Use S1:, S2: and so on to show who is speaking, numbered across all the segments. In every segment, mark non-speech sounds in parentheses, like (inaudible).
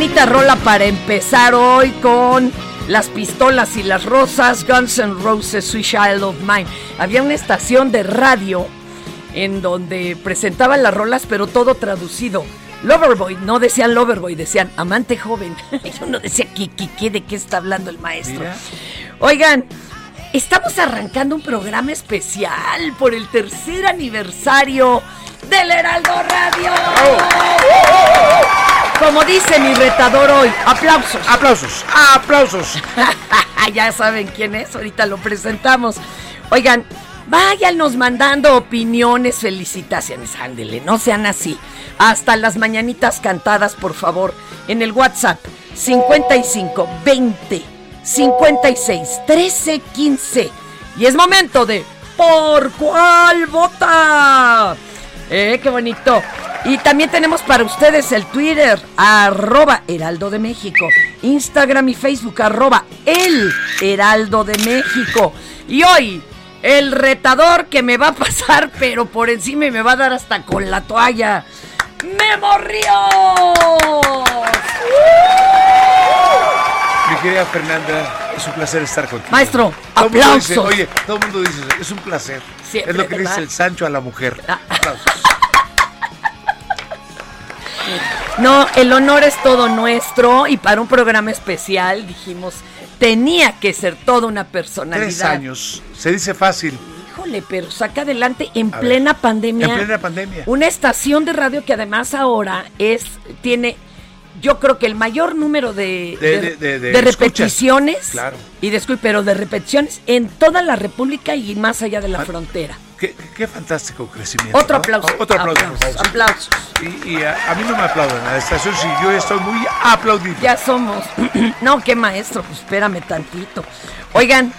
S1: Bonita rola para empezar hoy con las pistolas y las rosas, Guns N' Roses, Sweet Child of Mine. Había una estación de radio en donde presentaban las rolas, pero todo traducido. Loverboy, no decían Loverboy, decían amante joven. (laughs) Yo no decía ¿qué, qué, qué, de qué está hablando el maestro.
S2: Mira.
S1: Oigan, estamos arrancando un programa especial por el tercer aniversario del Heraldo Radio. Como dice mi retador hoy, aplausos.
S2: Aplausos, aplausos. (laughs)
S1: ya saben quién es, ahorita lo presentamos. Oigan, váyanos mandando opiniones, felicitaciones, ándele, no sean así. Hasta las mañanitas cantadas, por favor, en el WhatsApp 55 20 56 13 15. Y es momento de ¿Por cuál vota? Eh, qué bonito. Y también tenemos para ustedes el Twitter, arroba Heraldo de México, Instagram y Facebook, arroba El Heraldo de México. Y hoy, el retador que me va a pasar, (laughs) pero por encima me va a dar hasta con la toalla. ¡Memo Ríos!
S2: Mi querida Fernanda, es un placer estar contigo.
S1: Maestro,
S2: Todo mundo dice,
S1: aplausos.
S2: oye, todo el mundo dice, es un placer.
S1: Siempre,
S2: es lo que
S1: ¿verdad?
S2: dice el Sancho a la mujer.
S1: Ah.
S2: Aplausos.
S1: No, el honor es todo nuestro y para un programa especial dijimos, tenía que ser toda una personalidad.
S2: Tres años. Se dice fácil.
S1: Híjole, pero saca adelante en
S2: A
S1: plena
S2: ver,
S1: pandemia.
S2: En plena pandemia.
S1: Una estación de radio que además ahora es, tiene, yo creo que el mayor número de,
S2: De-
S1: repeticiones.
S2: Claro.
S1: Y de, pero de repeticiones en toda la República y más allá de la
S2: Ah,
S1: frontera.
S2: Qué, qué fantástico crecimiento.
S1: Otro
S2: ¿no?
S1: aplauso.
S2: Otro aplauso,
S1: aplausos.
S2: Y, y a, a mí no me aplauden. A la estación sí, yo estoy muy aplaudido.
S1: Ya somos. (clears throat) no, qué maestro, pues espérame tantito. Oigan,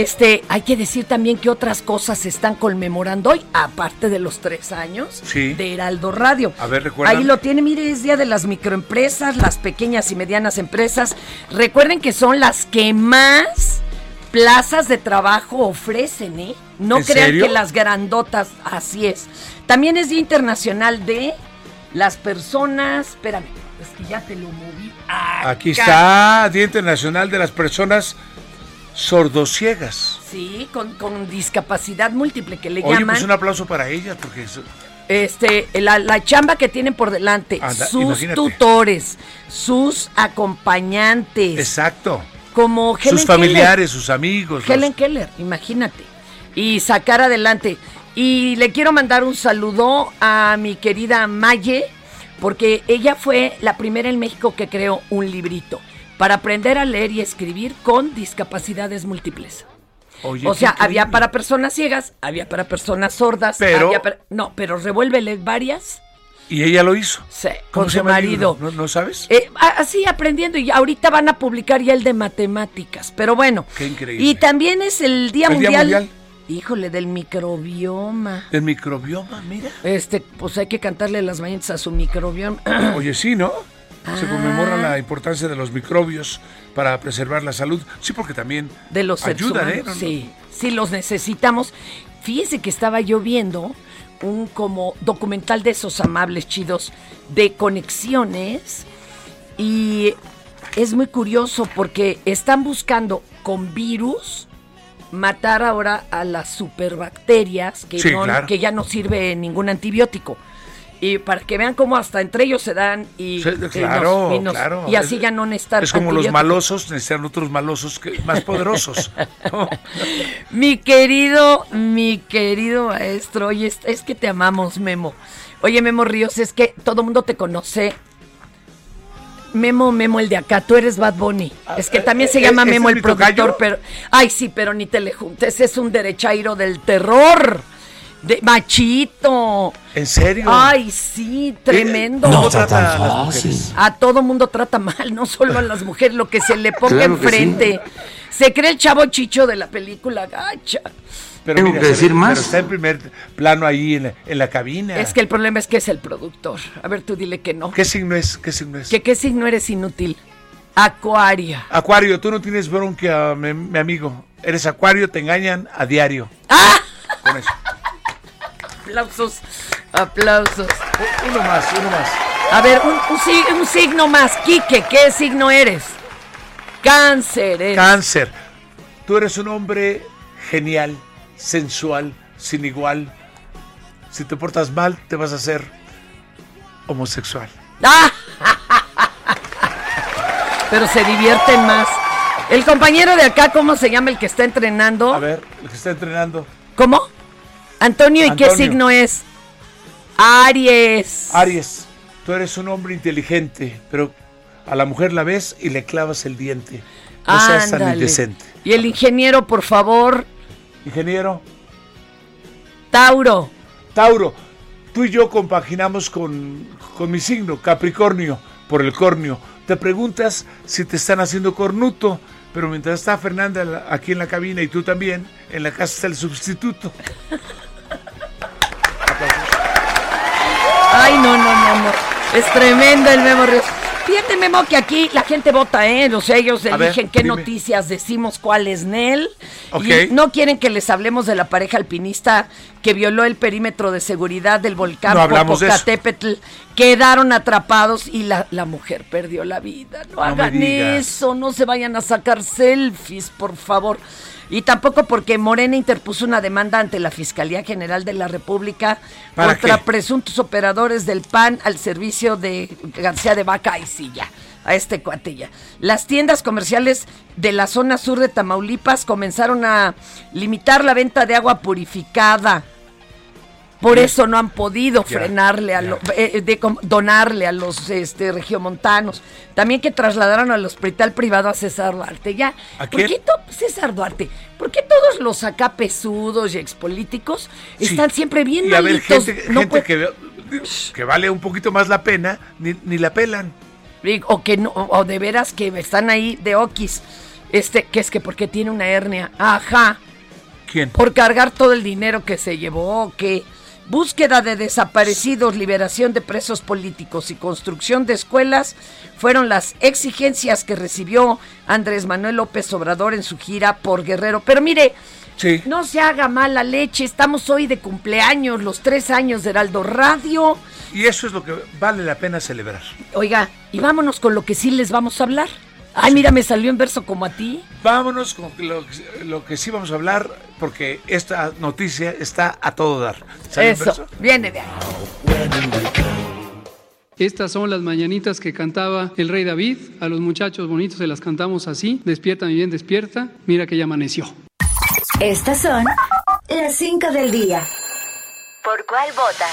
S1: este, hay que decir también que otras cosas se están conmemorando hoy, aparte de los tres años
S2: Sí.
S1: de Heraldo Radio.
S2: A ver, recuérdame.
S1: Ahí lo tiene, mire, es día de las microempresas, las pequeñas y medianas empresas. Recuerden que son las que más plazas de trabajo ofrecen, ¿eh? No
S2: ¿En
S1: crean
S2: serio?
S1: que las grandotas, así es. También es Día Internacional de las personas, espérame, es que ya te lo moví.
S2: Aquí
S1: acá.
S2: está, Día Internacional de las Personas Sordociegas.
S1: Sí, con, con discapacidad múltiple que le
S2: Oye,
S1: llaman.
S2: pues un aplauso para ellas, porque es-
S1: Este, la, la chamba que tienen por delante,
S2: Anda,
S1: sus
S2: imagínate.
S1: tutores, sus acompañantes,
S2: exacto.
S1: como Helen
S2: Sus familiares, sus amigos. Los-
S1: Helen Keller, imagínate. Y sacar adelante. Y le quiero mandar un saludo a mi querida Maye, porque ella fue la primera en México que creó un librito para aprender a leer y escribir con discapacidades múltiples.
S2: Oye,
S1: O sea,
S2: increíble.
S1: había para personas ciegas, había para personas sordas,
S2: Pero-
S1: había para- no, pero revuélvele varias.
S2: Y ella lo hizo.
S1: Sí,
S2: ¿Cómo
S1: con su marido.
S2: ¿No, no sabes?
S1: Eh, así aprendiendo y ahorita van a publicar ya el de matemáticas, pero bueno.
S2: Qué increíble.
S1: Y también es el Día,
S2: El Día
S1: mundial,
S2: Mundial.
S1: híjole, del microbioma.
S2: El microbioma, mira.
S1: Este, pues hay que cantarle las mañanitas a su microbioma.
S2: Oye, sí, ¿no? Se
S1: Ah.
S2: conmemora la importancia de los microbios para preservar la salud. Sí, porque también
S1: de los
S2: ayudan, ¿eh? no.
S1: Sí, sí los necesitamos. Fíjese que estaba yo viendo un como documental de esos amables chidos de conexiones y es muy curioso porque están buscando con virus matar ahora a las superbacterias que,
S2: Sí,
S1: no-
S2: claro.
S1: que ya no sirve ningún antibiótico. Y para que vean cómo hasta entre ellos se dan y,
S2: Sí,
S1: y nos-
S2: claro,
S1: y nos-
S2: claro.
S1: y así ya no necesitan
S2: Es como los malosos necesitan otros malosos que, más poderosos. (laughs) ¿no?
S1: Mi querido, mi querido maestro, oye, es, es que te amamos, Memo. Oye, Memo Ríos, es que todo mundo te conoce. Memo, Memo, el de acá, tú eres Bad Bunny. Es que también se
S2: eh,
S1: llama
S2: ¿ese
S1: Memo el
S2: tocayo?
S1: productor, pero. Ay, sí, pero ni te le juntes, es un derechairo del terror. De machito.
S2: ¿En serio?
S1: Ay, sí, tremendo.
S2: ¿Cómo trata a las mujeres?
S1: A todo mundo trata mal, no solo a las mujeres, lo que se le ponga
S3: Claro que sí.
S1: enfrente. Se cree el chavo chicho de la película gacha.
S2: Pero
S3: Tengo
S2: mira,
S3: que decir
S2: pero
S3: más.
S2: está en primer plano ahí en la, en la cabina.
S1: Es que el problema es que es el productor. A ver, tú dile que no.
S2: ¿Qué signo es? ¿Qué signo es?
S1: Que qué signo eres inútil. Acuaria.
S2: Acuario, tú no tienes bronca, mi, mi amigo. Eres acuario, te engañan a diario.
S1: ¡Ah!
S2: Con eso.
S1: Aplausos, aplausos.
S2: Uno más, uno más.
S1: A ver, un, un sig- un signo más. Quique, ¿qué signo eres? Cáncer. eres.
S2: Cáncer. Tú eres un hombre genial, sensual, sin igual. Si te portas mal, te vas a hacer homosexual.
S1: ¡Ah! Pero se divierten más. El compañero de acá, ¿cómo se llama el que está entrenando?
S2: A ver, el que está entrenando.
S1: ¿Cómo? Antonio, ¿y qué signo es? Aries.
S2: Aries, tú eres un hombre inteligente, pero a la mujer la ves y le clavas el diente. No seas tan indecente.
S1: Y el ingeniero, por favor,
S2: Ingeniero,
S1: Tauro.
S2: Tauro, tú y yo compaginamos con, con mi signo, Capricornio, por el cornio. Te preguntas si te están haciendo cornuto, pero mientras está Fernanda aquí en la cabina y tú también, en la casa está el sustituto. (laughs)
S1: Ay, no, no, no, no. Es tremendo el Memo Ríos. fíjate, Memo, que aquí la gente vota, ¿eh? Sea, ellos
S2: A ver,
S1: eligen qué
S2: dime.
S1: noticias decimos, cuál es Nel.
S2: Ok.
S1: Y no quieren que les hablemos de la pareja alpinista que violó el perímetro de seguridad del volcán
S2: No hablamos de eso.
S1: Popocatépetl. Quedaron atrapados y la, la mujer perdió la vida. No, hagan eso, no se vayan a sacar selfies, por favor. Y tampoco porque Morena interpuso una demanda ante la Fiscalía General de la República
S2: ¿Para
S1: contra
S2: qué?
S1: presuntos operadores del PAN al servicio de García de Vaca y Silla. A este cuatilla. Las tiendas comerciales de la zona sur de Tamaulipas comenzaron a limitar la venta de agua purificada. Por eso no han podido frenarle a lo- eh, de donarle a los este, regiomontanos. También que trasladaron al hospital privado a César Duarte. Ya,
S2: ¿A
S1: ¿por qué César Duarte? ¿Por qué todos los acá pesudos y expolíticos
S2: Sí.
S1: están siempre bien
S2: Y a ver, gente,
S1: No
S2: gente
S1: puede-
S2: que, que vale un poquito más la pena, ni, ni la pelan.
S1: o que no, o de veras que están ahí de okis. Este, que es que porque tiene una hernia. Ajá.
S2: ¿Quién?
S1: Por cargar todo el dinero que se llevó, que búsqueda de desaparecidos, liberación de presos políticos y construcción de escuelas fueron las exigencias que recibió Andrés Manuel López Obrador en su gira por Guerrero. Pero mire,
S2: Sí.
S1: no se haga mala leche, estamos hoy de cumpleaños, los tres años de Heraldo Radio.
S2: Y eso es lo que vale la pena celebrar.
S1: Oiga, y vámonos con lo que sí les vamos a hablar. Ay, mira, me salió en verso como a ti.
S2: Vámonos con lo, que- lo que sí vamos a hablar, porque esta noticia está a todo dar. ¿Sale en
S1: Eso,
S2: verso?
S1: viene de ahí.
S3: Estas son las mañanitas que cantaba el rey David. A los muchachos bonitos se las cantamos así. Despierta, mi bien, despierta. Mira que ya amaneció.
S4: Estas son las 5 del día. ¿Por cuál vota?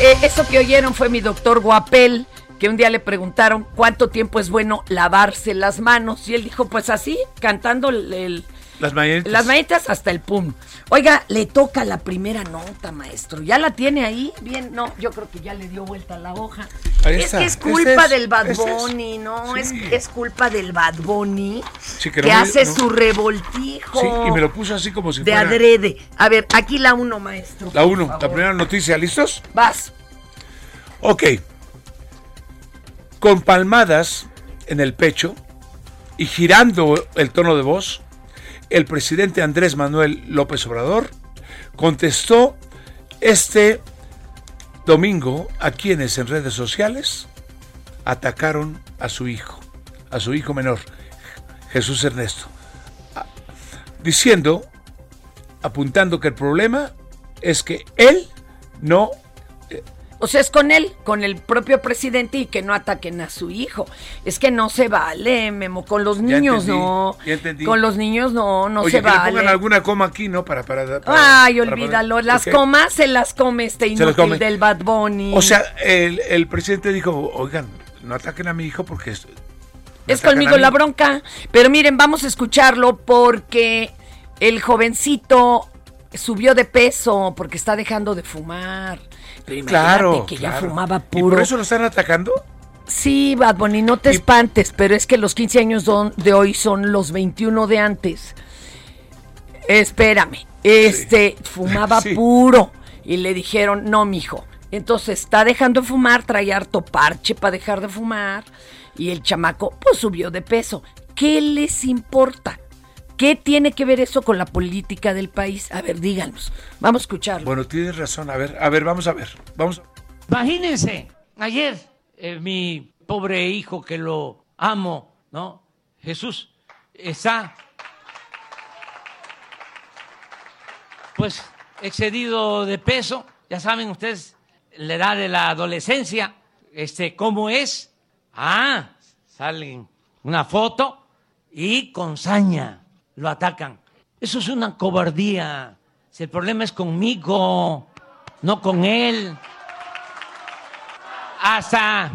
S1: Eh, eso que oyeron fue mi doctor Guapel, que un día le preguntaron cuánto tiempo es bueno lavarse las manos. Y él dijo, pues así, cantando el- el-
S2: Las mañanitas.
S1: las mañanitas hasta el pum. Oiga, le toca la primera nota, maestro. ¿Ya la tiene ahí? Bien, no, yo creo que ya le dio vuelta la hoja.
S2: Ahí
S1: es
S2: está.
S1: que es culpa
S2: es,
S1: del Bad
S2: es.
S1: Bunny, ¿no?
S2: Sí.
S1: Es, es culpa del Bad Bunny
S2: Sí,
S1: que,
S2: que me-
S1: hace
S2: no.
S1: su revoltijo.
S2: Sí, y me lo puso así como si
S1: de
S2: fuera
S1: adrede. A ver, aquí la uno, maestro.
S2: la uno, la primera noticia. ¿Listos?
S1: Vas.
S2: Ok. Con palmadas en el pecho y girando el tono de voz, el presidente Andrés Manuel López Obrador contestó este domingo a quienes en redes sociales atacaron a su hijo, a su hijo menor, Jesús Ernesto, diciendo, apuntando que el problema es que él no
S1: O sea, es con él, con el propio presidente y que no ataquen a su hijo. Es que no se vale, Memo. Con los
S2: Ya
S1: niños
S2: entendí,
S1: no.
S2: ya entendí.
S1: Con los niños no, no
S2: Oye,
S1: se
S2: que le
S1: vale.
S2: pongan alguna coma aquí, ¿no? Para, para, para-
S1: Ay,
S2: para-
S1: olvídalo.
S2: para-
S1: Las comas se las come este inútil
S2: come.
S1: del Bad Bunny.
S2: O sea, el, el presidente dijo, oigan, no ataquen a mi hijo porque es,
S1: es conmigo
S2: a mí".
S1: la bronca. Pero miren, vamos a escucharlo porque el jovencito subió de peso porque está dejando de fumar. Pero
S2: Claro,
S1: que
S2: claro.
S1: ya fumaba
S2: ¿Y
S1: puro.
S2: por eso lo están atacando?
S1: Sí, Bad Bunny, no te espantes, pero es que los 15 años de hoy son los 21 de antes. Espérame, este fumaba (laughs)
S2: Sí.
S1: puro y le dijeron, "No, mijo." Entonces está dejando de fumar, trae harto parche para dejar de fumar y el chamaco pues subió de peso. ¿Qué les importa? ¿Qué tiene que ver eso con la política del país? A ver, díganos. Vamos a escucharlo.
S2: Bueno, tienes razón. A ver, a ver, vamos a ver. Vamos. a-
S5: Imagínense, ayer eh, mi pobre hijo que lo amo, ¿no? Jesús está pues excedido de peso, ya saben ustedes la edad de la adolescencia, este cómo es. Ah, salen una foto y con saña lo atacan. Eso es una cobardía. Si el problema es conmigo, no con él hasta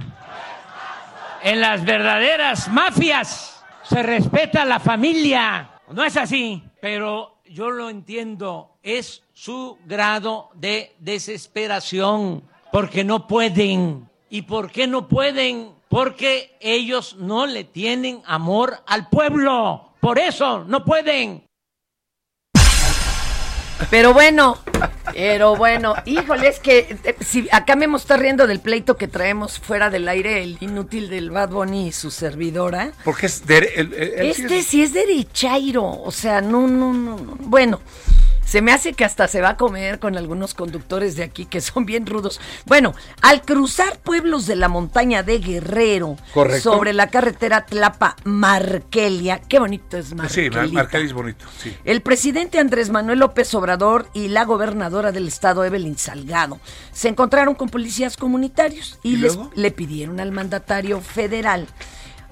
S5: en las verdaderas mafias se respeta la familia. No es así, pero yo lo entiendo. Es su grado de desesperación porque no pueden. ¿Y por qué no pueden? Porque ellos no le tienen amor al pueblo. Por eso no pueden.
S1: Pero bueno, Pero bueno, híjole, es que eh, si acá me está riendo del pleito que traemos fuera del aire, el inútil del Bad Bunny y su servidora.
S2: Porque es de, el,
S1: este sí es derechairo, o sea, no, no, no, no. Bueno, se me hace que hasta se va a comer con algunos conductores de aquí que son bien rudos. Bueno, al cruzar pueblos de la montaña de Guerrero, sobre la carretera Tlapa-Markelia, qué bonito es Markelia.
S2: Sí, Markelia es bonito, sí.
S1: El presidente Andrés Manuel López Obrador y la gobernadora del estado, Evelyn Salgado, se encontraron con policías comunitarios y, les, le pidieron al mandatario federal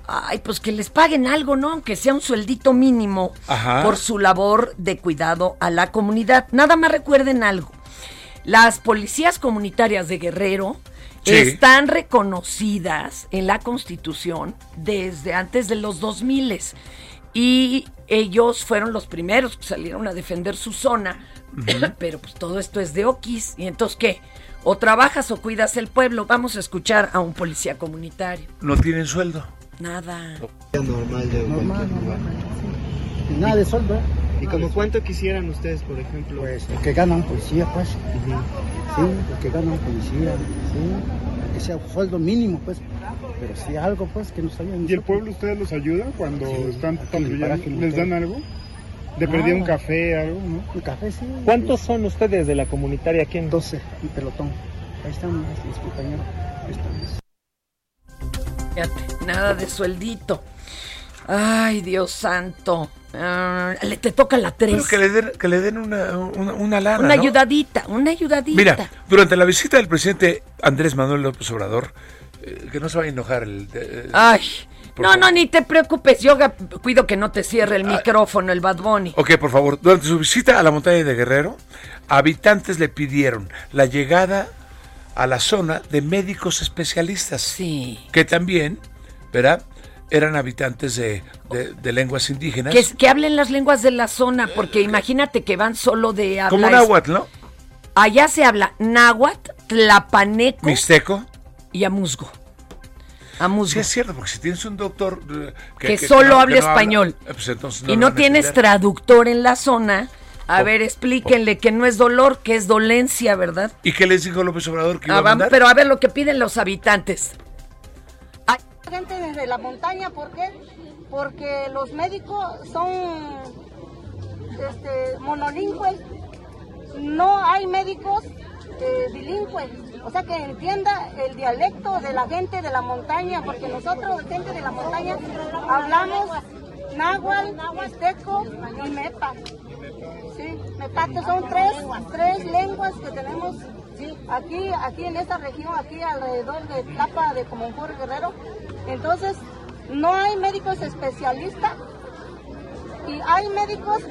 S1: ay, pues que les paguen algo, ¿no? Aunque sea un sueldito mínimo por su labor de cuidado a la comunidad. Nada más recuerden algo. Las policías comunitarias de Guerrero están reconocidas en la Constitución desde antes de los 2000 y ellos fueron los primeros que salieron a defender su zona, (clears throat) pero pues todo esto es de Oquis. ¿Y entonces qué? O trabajas o cuidas el pueblo. Vamos a escuchar a un policía comunitario.
S2: No tienen sueldo.
S1: Nada.
S6: Normal de
S7: normal, Nada de sueldo.
S6: ¿Y como cuánto quisieran ustedes, por ejemplo?
S7: Pues que ganan policía, pues. Sí, lo que ganan policía, sí. Que sea sueldo mínimo, pues. Pero si algo, pues, que nos hayan...
S8: ¿Y el pueblo ustedes los ayuda cuando están construyendo? ¿Les dan algo? ¿De perdí un café, algo, no?
S7: Un café, sí.
S6: ¿Cuántos son ustedes de la comunitaria aquí en...?
S7: 12, un pelotón. Ahí están mis compañeros. Ahí están
S1: nada de sueldito. Ay, Dios santo. Ah, le te toca la tres.
S2: que le den, que le den una, una, lana.
S1: Una ayudadita, una ayudadita.
S2: Mira, durante la visita del presidente Andrés Manuel López Obrador, eh, que no se va a enojar el.
S1: Ay. No, no, ni te preocupes. Yo cuido que no te cierre el ah. micrófono, el Bad Bunny.
S2: Ok, por favor. Durante su visita a la montaña de Guerrero, habitantes le pidieron la llegada a la zona de médicos especialistas.
S1: Sí.
S2: Que también, ¿verdad? Eran habitantes de, lenguas indígenas.
S1: Que, que, hablen las lenguas de la zona, porque imagínate que van solo de.
S2: Como náhuatl, ¿no?
S1: Allá se habla náhuatl, tlapaneco.
S2: Mixteco.
S1: Y amuzgo. Amuzgo.
S2: Sí, es cierto, porque si tienes un doctor.
S1: Eh, que, solo hable español. Eh, pues y no tienes traductor en la zona a ver, explíquenle que no es dolor, que es dolencia, ¿verdad?
S2: ¿Y qué les dijo López Obrador que iba a
S1: ah, Pero a ver lo que piden los habitantes.
S9: Hay gente desde la montaña, ¿por qué? Porque los médicos son este, monolingües. No hay médicos eh, bilingües. O sea, que entienda el dialecto de la gente de la montaña, porque nosotros, gente de la montaña, hablamos náhuatl, mixteco y mepa. Sí, son tres, tres lenguas que tenemos aquí, aquí en esta región, aquí alrededor de Tapa de Comonfort Guerrero. Entonces, no hay médicos especialistas y hay médicos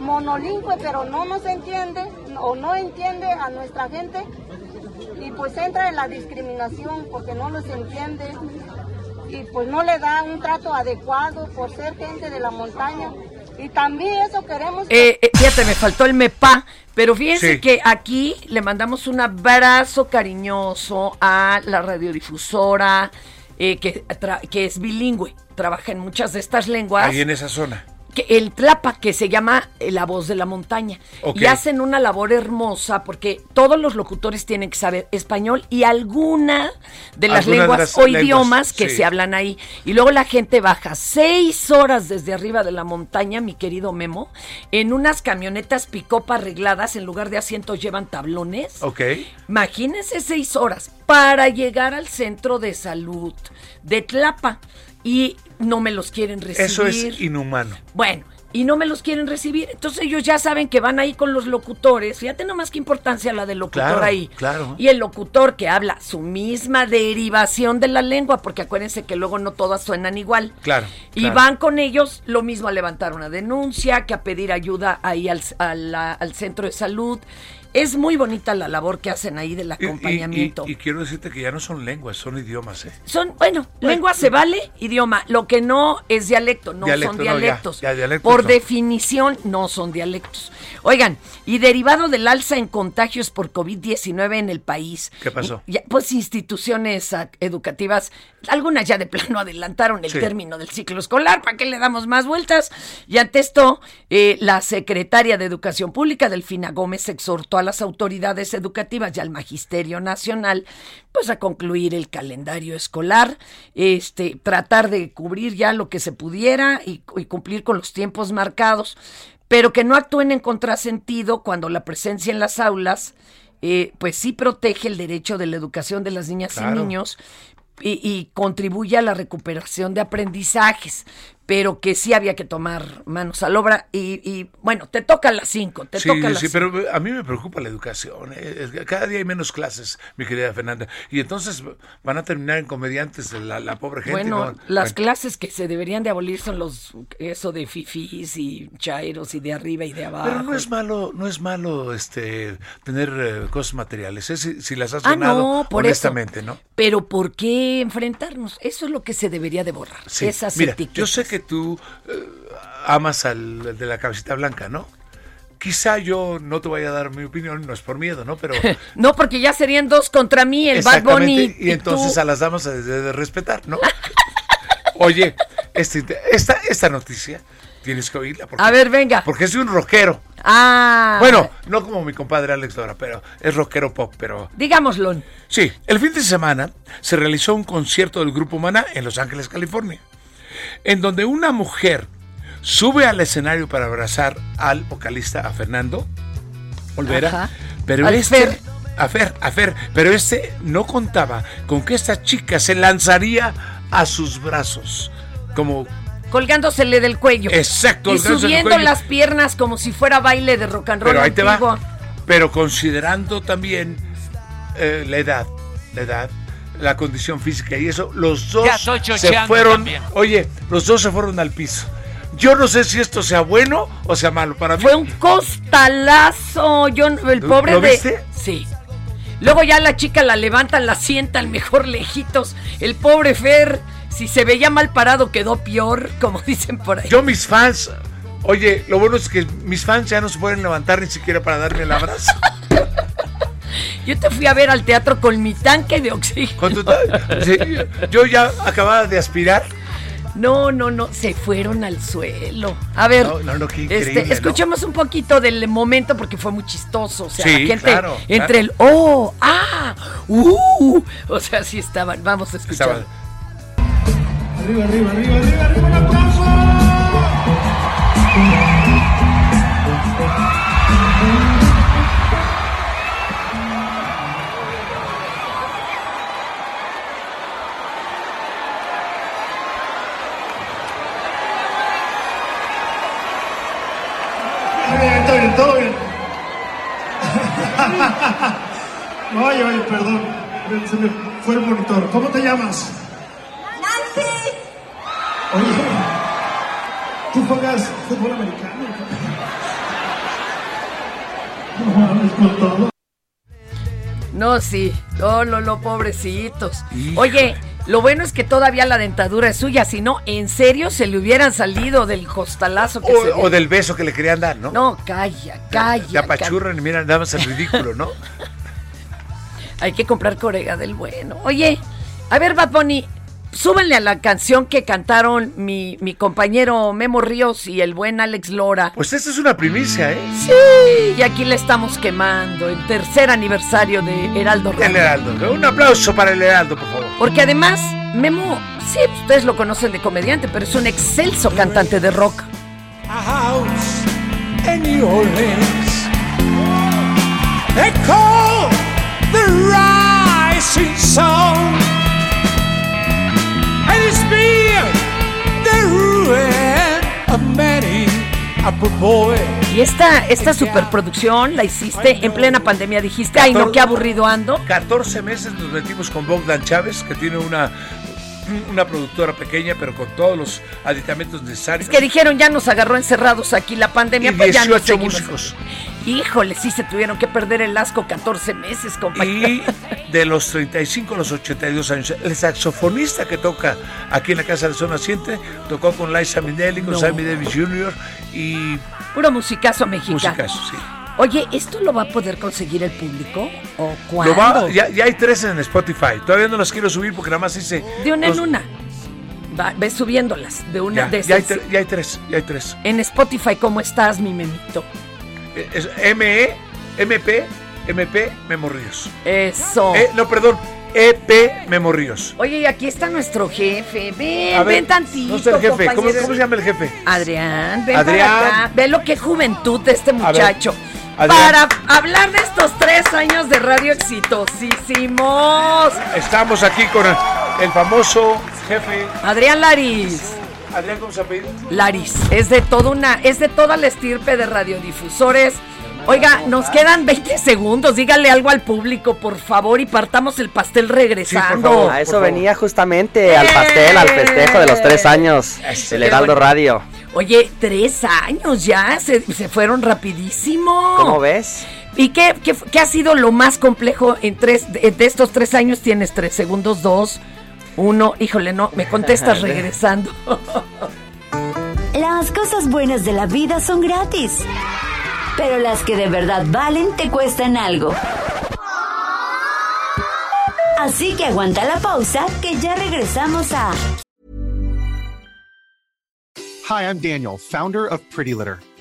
S9: monolingües, pero no nos entiende o no entiende a nuestra gente y pues entra en la discriminación porque no nos entiende y pues no le da un trato adecuado por ser gente de la montaña. Y también eso queremos...
S1: Eh, eh, fíjate, me faltó el MEPA, pero fíjense que aquí le mandamos un abrazo cariñoso a la radiodifusora eh, que, que es bilingüe, trabaja en muchas de estas lenguas.
S2: Ahí en esa zona
S1: el Tlapa, que se llama eh, La Voz de la Montaña. Y hacen una labor hermosa porque todos los locutores tienen que saber español y alguna de las lenguas o idiomas que se hablan ahí. Y luego la gente baja seis horas desde arriba de la montaña, mi querido Memo, en unas camionetas picopa arregladas, en lugar de asientos llevan tablones.
S2: Ok.
S1: Imagínense seis horas para llegar al centro de salud de Tlapa y no me los quieren recibir.
S2: Eso es inhumano.
S1: Bueno, y no me los quieren recibir. Entonces ellos ya saben que van ahí con los locutores. Fíjate nomás qué importancia la del locutor ahí.
S2: Claro.
S1: Y el locutor que habla su misma derivación de la lengua, porque acuérdense que luego no todas suenan igual.
S2: Claro.
S1: Y van con ellos lo mismo a levantar una denuncia, que a pedir ayuda ahí al, al centro de salud es muy bonita la labor que hacen ahí del acompañamiento.
S2: Y, quiero decirte que ya no son lenguas, son idiomas. ¿eh?
S1: Son, bueno, lengua se vale, idioma. Lo que no es dialecto, no son dialectos. Por definición, no son dialectos. Oigan, y derivado del alza en contagios por COVID-19 en el país.
S2: ¿Qué pasó?
S1: pues instituciones educativas, algunas ya de plano adelantaron el término del ciclo escolar, ¿para qué le damos más vueltas? Y ante esto, eh, la secretaria de Educación Pública, Delfina Gómez, exhortó a las autoridades educativas y al Magisterio Nacional, pues a concluir el calendario escolar, este, tratar de cubrir ya lo que se pudiera y, y cumplir con los tiempos marcados, pero que no actúen en contrasentido cuando la presencia en las aulas eh, pues sí protege el derecho de la educación de las niñas y niños y, y, contribuye a la recuperación de aprendizajes pero que sí había que tomar manos a la obra. Y, y bueno, te toca a las 5, te
S2: sí,
S1: toca a las
S2: Sí, pero a mí me preocupa la educación. ¿eh? Cada día hay menos clases, mi querida Fernanda. Y entonces van a terminar en comediantes la, la pobre gente.
S1: Bueno,
S2: ¿no?
S1: las clases que se deberían de abolir son los, eso de fifís y chairos y de arriba y de abajo.
S2: Pero no es malo, no es malo este tener eh, cosas materiales, ¿eh? si, si, las has
S1: ah,
S2: ganado
S1: no, por
S2: honestamente,
S1: eso.
S2: ¿no?
S1: Pero ¿por qué enfrentarnos? Eso es lo que se debería de borrar.
S2: Sí.
S1: Esas
S2: Mira,
S1: etiquetas.
S2: yo sé que tú eh, amas al, de la cabecita blanca, ¿no? Quizá yo no te vaya a dar mi opinión, no es por miedo, ¿no? Pero (laughs)
S1: no, porque ya serían dos contra mí, el Bad Bunny.
S2: Y, entonces
S1: tú.
S2: a las damas se debe de respetar, ¿no? (laughs) Oye, este, esta, esta noticia tienes que oírla. Porque,
S1: a ver, venga.
S2: Porque es un rockero.
S1: Ah.
S2: Bueno, no como mi compadre Alex Dora, pero es rockero pop, pero...
S1: Digámoslo.
S2: Sí, el fin de semana se realizó un concierto del grupo Maná en Los Ángeles, California, en donde una mujer sube al escenario para abrazar al vocalista, a Fernando Olvera,
S1: Ajá.
S2: pero
S1: Al
S2: este...
S1: Fer.
S2: A Fer, a Fer, pero este no contaba con que esta chica se lanzaría a sus brazos, como
S1: Colgándosele del cuello.
S2: Exacto,
S1: Y subiendo
S2: cuello.
S1: las piernas como si fuera baile de rock and roll
S2: Pero ahí te va. Pero considerando también eh, la edad, la edad, la condición física y eso, los dos se fueron.
S5: también.
S2: Oye, los dos se fueron al piso. Yo no sé si esto sea bueno o sea malo para mí.
S1: Fue un costalazo. Yo, el
S2: ¿Lo-
S1: pobre
S2: lo
S1: de.
S2: viste?
S1: Sí. Luego ya la chica la levantan, la sientan mejor lejitos. El pobre Fer, si se veía mal parado, quedó peor, (laughs) como dicen por ahí.
S2: Yo mis fans, oye, lo bueno es que mis fans ya no se pueden levantar ni siquiera para darme el abrazo. (laughs)
S1: Yo te fui a ver al teatro con mi tanque de oxígeno.
S2: Con tu ta- sí, yo ya acababa de aspirar.
S1: No, no, no, se fueron al suelo. A ver,
S2: No, no, no, qué
S1: este, escuchemos un poquito del momento porque fue muy chistoso. O sea,
S2: Sí,
S1: la gente
S2: claro,
S1: entre el oh, ah, uh, o sea, sí estaban. Vamos a escuchar.
S10: Arriba, arriba, arriba, arriba, arriba, un aplauso. (laughs) Oye, oye, perdón. Se me fue el monitor. ¿Cómo te llamas?
S9: Nancy,
S10: Oye, ¿tú juegas fútbol americano? (laughs) No mames, con todo.
S1: No, sí. No, no, no, pobrecitos. Oye, lo bueno es que todavía la dentadura es suya, si no, en serio se le hubieran salido del costalazo que se
S2: O, o del beso que le querían dar, ¿no?
S1: No, calla, calla.
S2: La apachurran y miran, nada más el ridículo, ¿no? (laughs)
S1: Hay que comprar corega del bueno. Oye, a ver, Bad Bunny, súbanle a la canción que cantaron mi, mi compañero Memo Ríos y el buen Alex Lora.
S2: Pues esta es una primicia, ¿eh?
S1: Sí, y aquí la estamos quemando, el tercer aniversario de Heraldo
S2: El
S1: Radio.
S2: Heraldo. Un aplauso para el Heraldo, por favor.
S1: Porque además, Memo, sí, ustedes lo conocen de comediante, pero es un excelso cantante de rock.
S10: A house in New Orleans. They call the rising sun. Been the ruin of many a poor boy.
S1: Y esta, esta superproducción la hiciste en plena pandemia. Dijiste, ay, no, qué aburrido ando.
S2: 14 meses nos metimos con Bogdan Chávez, que tiene una, una productora pequeña, pero con todos los aditamentos necesarios.
S1: Es que dijeron, ya nos agarró encerrados aquí la pandemia,
S2: Y
S1: pues ya no
S2: 18
S1: seguimos.
S2: músicos.
S1: Híjole, sí se tuvieron que perder el asco 14 meses, compañero.
S2: Y de los 35 a los 82 años, el saxofonista que toca aquí en la Casa del Sol Naciente tocó con Liza Minnelli, con
S1: No.
S2: Sammy Davis Jr. y
S1: Puro musicazo mexicano.
S2: musicazo, sí.
S1: Oye, ¿esto lo va a poder conseguir el público? ¿O cuándo?
S2: Lo va- ya, ya hay tres en Spotify. Todavía no las quiero subir porque nada más hice.
S1: De una en una. Va, ves subiéndolas. De una
S2: Ya,
S1: de
S2: ya hay,
S1: esas.
S2: tre- ya hay tres, ya hay tres.
S1: En Spotify, ¿cómo estás, mi memito?
S2: Es M-E MP, MP Memo Ríos.
S1: Eso.
S2: Eh, no, perdón, EP Memo Ríos.
S1: Oye, y aquí está nuestro jefe. Ven,
S2: ver,
S1: ven tantito.
S2: no está el jefe. ¿Cómo, cómo se llama el jefe?
S1: Adrián, ven
S2: Adrián.
S1: para acá. Ve lo que juventud de este muchacho. Para hablar de estos tres años de radio exitosísimos.
S2: Estamos aquí con el, el famoso jefe.
S1: Adrián Laris.
S2: Adrián, ¿cómo se apellida?
S1: Laris, es de toda una, es de toda la estirpe de radiodifusores. Oiga, nos quedan 20 segundos. Dígale algo al público, por favor, y partamos el pastel regresando.
S11: A eso venía justamente, al pastel, al festejo de los tres años del Heraldo Radio.
S1: Oye, tres años ya, se, se fueron rapidísimo.
S11: ¿Cómo ves?
S1: ¿Y qué, qué, qué ha sido lo más complejo en tres, de, de estos tres años? Tienes tres segundos, dos, uno. Híjole, no, me contestas (laughs) regresando.
S4: Las cosas buenas de la vida son gratis. Pero las que de verdad valen te cuestan algo. Así que aguanta la pausa que ya regresamos a
S12: Hi, I'm Daniel, founder of Pretty Litter.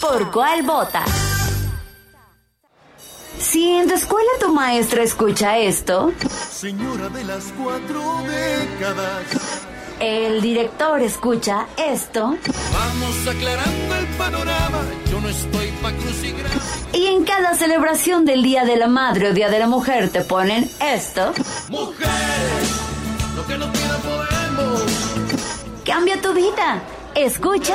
S4: ¿Por cuál vota? Si en tu escuela tu maestra escucha esto,
S13: Señora de las cuatro décadas.
S4: el director escucha esto,
S13: Vamos aclarando el panorama. Yo no estoy pa' crucigrama.
S4: y en cada celebración del Día de la Madre o Día de la Mujer te ponen esto,
S13: Mujeres, lo que no quiera podemos.
S4: cambia tu vida. Escucha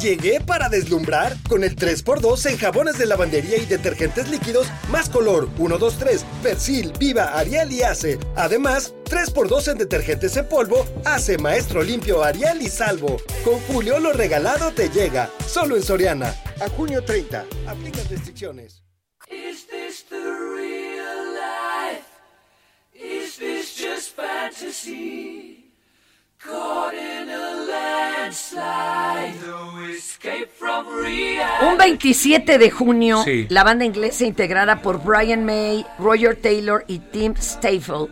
S14: Llegué para deslumbrar con el 3x2 en jabones de lavandería y detergentes líquidos más color 1, 2, 3, Persil, Viva, Ariel y Ace. Además, 3x2 en detergentes en polvo, Ace, Maestro Limpio, Ariel y Salvo. Con Julio lo regalado te llega, solo en Soriana. A junio 30, aplican restricciones.
S13: Is this the real life? Is this just fantasy? Caught in a landslide.
S1: Un 27 de junio,
S2: Sí.
S1: la banda inglesa integrada por Brian May, Roger Taylor y Tim Staffel,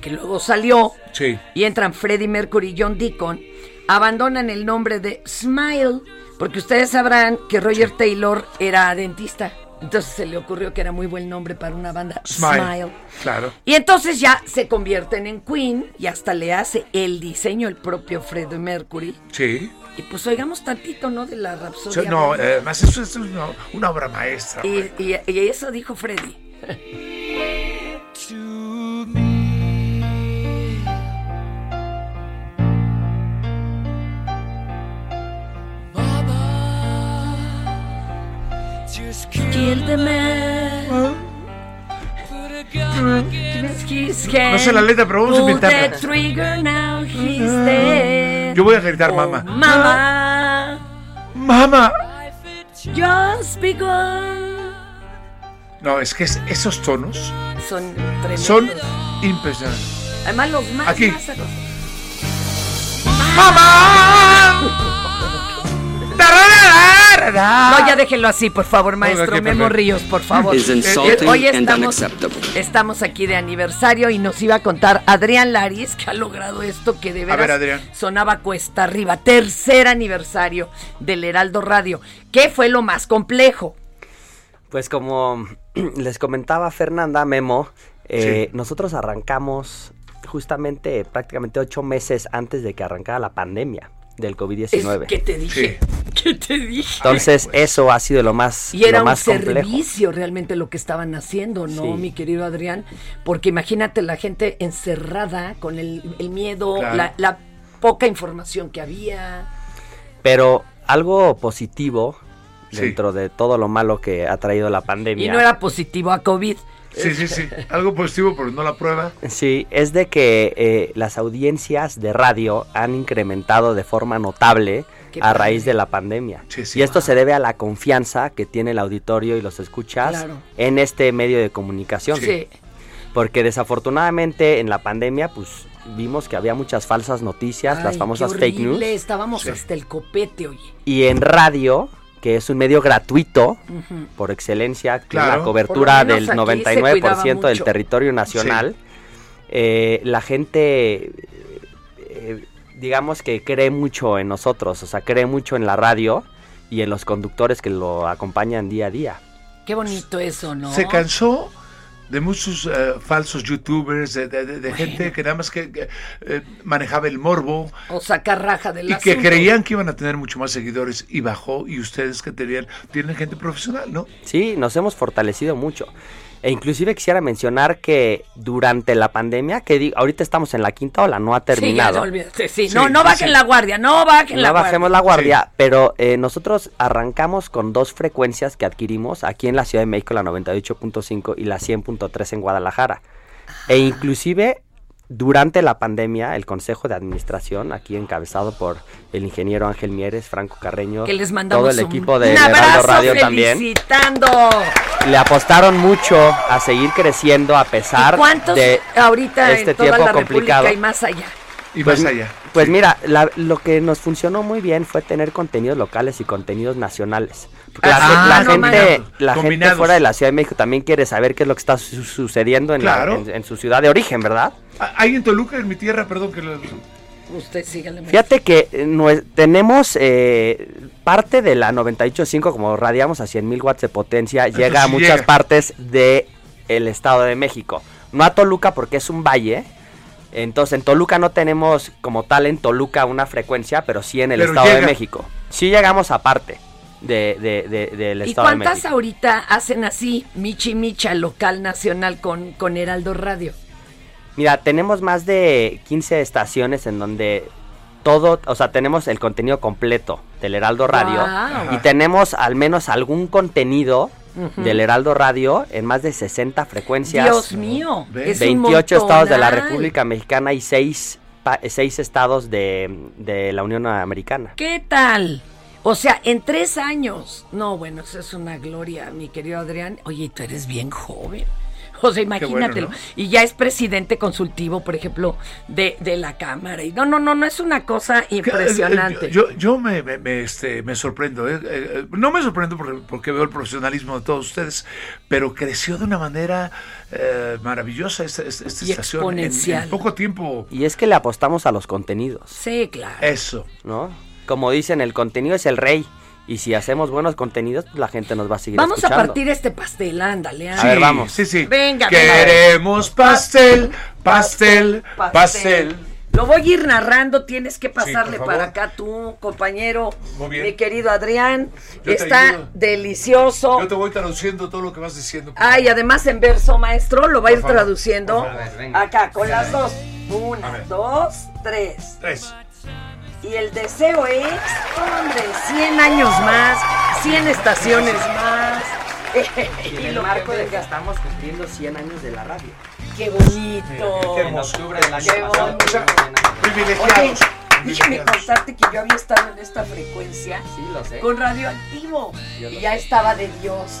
S1: que luego salió,
S2: Sí.
S1: y entran Freddie Mercury y John Deacon, abandonan el nombre de Smile, porque ustedes sabrán que Roger Taylor era dentista. Entonces se le ocurrió que era muy buen nombre para una banda.
S2: Smile.
S1: Smile.
S2: Claro.
S1: Y entonces ya se convierten en Queen y hasta le hace el diseño el propio Freddie Mercury.
S2: Sí.
S1: Y pues oigamos tantito, ¿no? De la rapsodia.
S2: no, eh, además eso es una, una obra maestra.
S1: Y, y- y eso dijo Freddy.
S13: Just
S1: Kill the man.
S2: No sé la letra, pero vamos a inventarla.
S1: the trigger now, he's dead.
S2: Yo voy a gritar mamá.
S1: Mama,
S2: ¡Mamá!
S1: just begun.
S2: No, es que es- esos tonos
S1: Son tremendos.
S2: son impresionantes.
S1: Además, los más.
S2: Aquí. (laughs)
S1: No, ya déjenlo así, por favor, maestro Memo. Ríos, por favor. Eh, Hoy estamos, estamos aquí de aniversario y nos iba a contar Adrián Laris, que ha logrado esto que de
S2: ver,
S1: veras sonaba cuesta arriba. Tercer aniversario del Heraldo Radio. ¿Qué fue lo más complejo?
S11: Pues como (clears throat) les comentaba Fernanda, Memo, eh,
S2: Sí.
S11: nosotros arrancamos justamente prácticamente ocho meses antes de que arrancara la pandemia del
S1: Es
S11: COVID-19.
S1: que te dije. ¿Qué te dije?
S11: Entonces eso ha sido lo más,
S1: Y era
S11: lo
S1: un
S11: más complejo.
S1: servicio realmente lo que estaban haciendo, ¿no,
S11: Sí.
S1: mi querido Adrián? Porque imagínate la gente encerrada con el, el miedo,
S11: Claro.
S1: la, la poca información que había.
S11: Pero algo positivo
S2: Sí.
S11: dentro de todo lo malo que ha traído la pandemia.
S1: Y no era positivo a COVID.
S2: Sí, sí, sí. Algo positivo, pero no la prueba.
S11: Sí, es de que eh, las audiencias de radio han incrementado de forma notable a
S1: padre.
S11: raíz de la pandemia.
S2: Sí, sí.
S11: Y esto se debe a la confianza que tiene el auditorio y los escuchas
S1: Claro.
S11: en este medio de comunicación.
S1: Sí.
S11: Porque desafortunadamente en la pandemia, pues vimos que había muchas falsas noticias, las famosas
S1: qué
S11: fake news.
S1: Estábamos hasta el copete, oye.
S11: Y en radio, que es un medio gratuito, por excelencia, tiene
S2: Claro.
S11: la cobertura del
S1: menos aquí se
S11: 99% del territorio nacional, eh, la gente, eh, digamos que cree mucho en nosotros, o sea, cree mucho en la radio y en los conductores que lo acompañan día a día.
S1: Qué bonito eso, ¿no?
S2: Se cansó de muchos eh, falsos youtubers, de, de- de- de gente que nada más que, que, eh, manejaba el morbo
S1: O sacar raja del
S2: y que creían que iban a tener mucho más seguidores y bajó y ustedes que tenían, tienen gente profesional, ¿no?
S11: Sí, nos hemos fortalecido mucho. E inclusive quisiera mencionar que durante la pandemia, que di- ahorita estamos en la quinta ola, no ha
S1: Sí, ya
S11: terminado.
S1: no sí.
S2: Sí,
S1: no, no bajen
S2: sí.
S1: la guardia, no bajen la
S11: no
S1: guardia.
S11: bajemos la guardia, pero eh, nosotros arrancamos con dos frecuencias que adquirimos aquí en la Ciudad de México, la 98.5 y la 100.3 en Guadalajara. E inclusive durante la pandemia, el Consejo de Administración, aquí encabezado por el ingeniero Ángel Mieres, Franco Carreño,
S1: Que les
S11: todo el equipo de Heraldo Radio también,
S1: felicitando.
S11: le apostaron mucho a seguir creciendo a pesar
S1: ¿Y cuántos
S11: de
S1: ahorita
S11: este
S1: en toda
S11: tiempo
S1: la
S11: complicado.
S1: Y más allá?
S2: Y
S11: Pues,
S2: más allá.
S11: Pues mira, la- lo que nos funcionó muy bien fue tener contenidos locales y contenidos nacionales. Porque la,
S2: Ah,
S11: gen- la
S2: no
S11: gente, la gente fuera de la Ciudad de México también quiere saber qué es lo que está su- sucediendo en, la-
S2: Claro.
S11: en- en su ciudad de origen, ¿verdad?
S2: Ah, Hay en Toluca, en mi tierra, perdón que lo-
S1: Usted sígale.
S11: Fíjate que eh, tenemos eh, parte de la 98.5, como radiamos a 100.000 watts de potencia,
S2: Eso
S11: llega a muchas
S2: llega.
S11: partes del Estado de México. No a Toluca porque es un valle. Entonces en Toluca no tenemos como tal en Toluca una frecuencia, pero sí en el
S2: Pero
S11: Estado de. México. Sí llegamos aparte de, de- de- del
S1: ¿Y
S11: Estado de
S1: cuántas
S11: México.
S1: ahorita hacen así, Michi Micha, local, nacional, con, con Heraldo Radio?
S11: Mira, tenemos más de 15 estaciones en donde todo, o sea, tenemos el contenido completo del Heraldo Radio y tenemos al menos algún contenido Del Heraldo Radio en más de 60 frecuencias.
S1: Dios mío, es un
S11: 28 estados de la. República Mexicana y 6, estados de, de la Unión Americana.
S1: ¿Qué tal? O sea, en tres años. No, bueno, eso es una gloria, mi querido Adrián. Oye, tú eres bien joven. (laughs) O sea, imagínatelo.
S2: bueno,
S1: Y ya es presidente consultivo, por ejemplo, de, de la Cámara. Y no, no, no, no es una cosa (laughs) impresionante.
S2: Yo, yo me, me- me, este, me sorprendo, ¿eh? Eh, eh, no me sorprendo porque, porque veo el profesionalismo de todos ustedes, pero creció de una manera eh, maravillosa esta, esta- esta
S1: Y
S2: estación. En- En,
S1: exponencial.
S2: poco tiempo,
S11: Y es que le apostamos a los contenidos,
S1: Sí, claro.
S2: eso.
S11: ¿no? Como dicen, el contenido es el rey. Y si hacemos buenos contenidos, pues la gente nos va a seguir
S1: Vamos a
S11: escuchando.
S1: partir este pastel, ándale.
S11: A
S1: ándale.
S11: ver, vamos.
S2: Sí, sí.
S1: Venga, venga.
S2: Queremos pastel, pastel, pastel.
S1: Lo voy a ir narrando, tienes que pasarle para acá tú, compañero,
S2: Muy bien.
S1: mi querido Adrián.
S2: Yo
S1: Está delicioso.
S2: Yo te voy traduciendo todo lo que vas diciendo.
S1: Ay, además en verso, maestro, lo va a ir traduciendo.
S2: favor. Venga.
S1: Acá, con
S2: Venga.
S1: las dos. Una,
S2: A
S1: dos, tres.
S2: Tres.
S1: Y el deseo es, hombre, 100 años más, 100 estaciones más.
S11: Y (laughs) el marco de que estamos cumpliendo 100 años de la radio.
S1: Qué bonito.
S11: En octubre del año
S1: Qué
S11: pasado.
S2: Privilegiados.
S1: Déjame contarte que yo había estado en esta frecuencia
S11: Sí, lo sé.
S1: con radioactivo
S11: Yo
S1: y ya
S11: sé.
S1: estaba de Dios.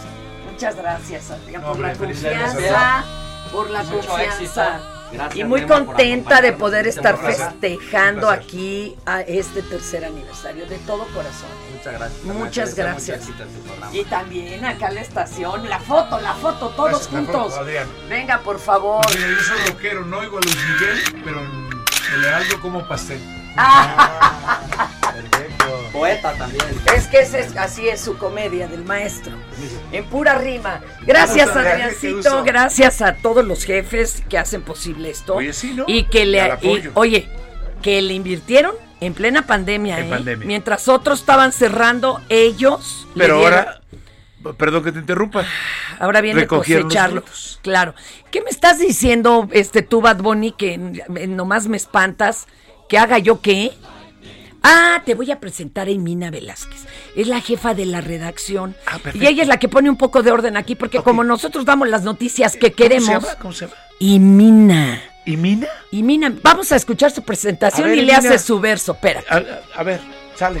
S1: Muchas gracias, Adrián,
S2: No,
S1: por la
S2: hombre, felicidades,
S1: confianza, por la confianza.
S11: Gracias,
S1: y muy contenta de poder estar festejando aquí a este tercer aniversario de todo corazón.
S11: Muchas gracias.
S1: Muchas gracias. Y también acá la estación, la foto, la foto, todos
S2: Gracias,
S1: juntos.
S2: foto, Adrián.
S1: Venga, por favor.
S2: Mira, yo soy rockero, no oigo a Luis Miguel, pero en el Heraldo como pastel.
S11: Poeta también.
S1: Es que ese es- así es su comedia del maestro. En pura rima. Gracias, Adriancito. Gracias a todos los jefes que hacen posible esto.
S2: Oye, sí, ¿no?
S1: Y que le. y- oye, que le invirtieron en plena pandemia.
S2: En
S1: ¿eh?
S2: pandemia.
S1: Mientras otros estaban cerrando, ellos. le
S2: Pero
S1: dieron-
S2: ahora, perdón que te interrumpa.
S1: Ahora viene
S2: recogieron los
S1: cosecharlo.
S2: frutos.
S1: Claro. ¿Qué me estás diciendo, este tú, Bad Bunny, que nomás me espantas? ¿Que haga yo qué? Ah, te voy a presentar a Imina Velázquez. Es la jefa de la redacción.
S2: Ah,
S1: y ella es la que pone un poco de orden aquí, porque como nosotros damos las noticias que queremos.
S2: ¿Cómo se llama? ¿Cómo se llama?
S1: Imina.
S2: ¿Imina?
S1: Imina. Vamos a escuchar su presentación
S2: ver,
S1: y le hace su verso. Espera.
S2: A- a ver, sale.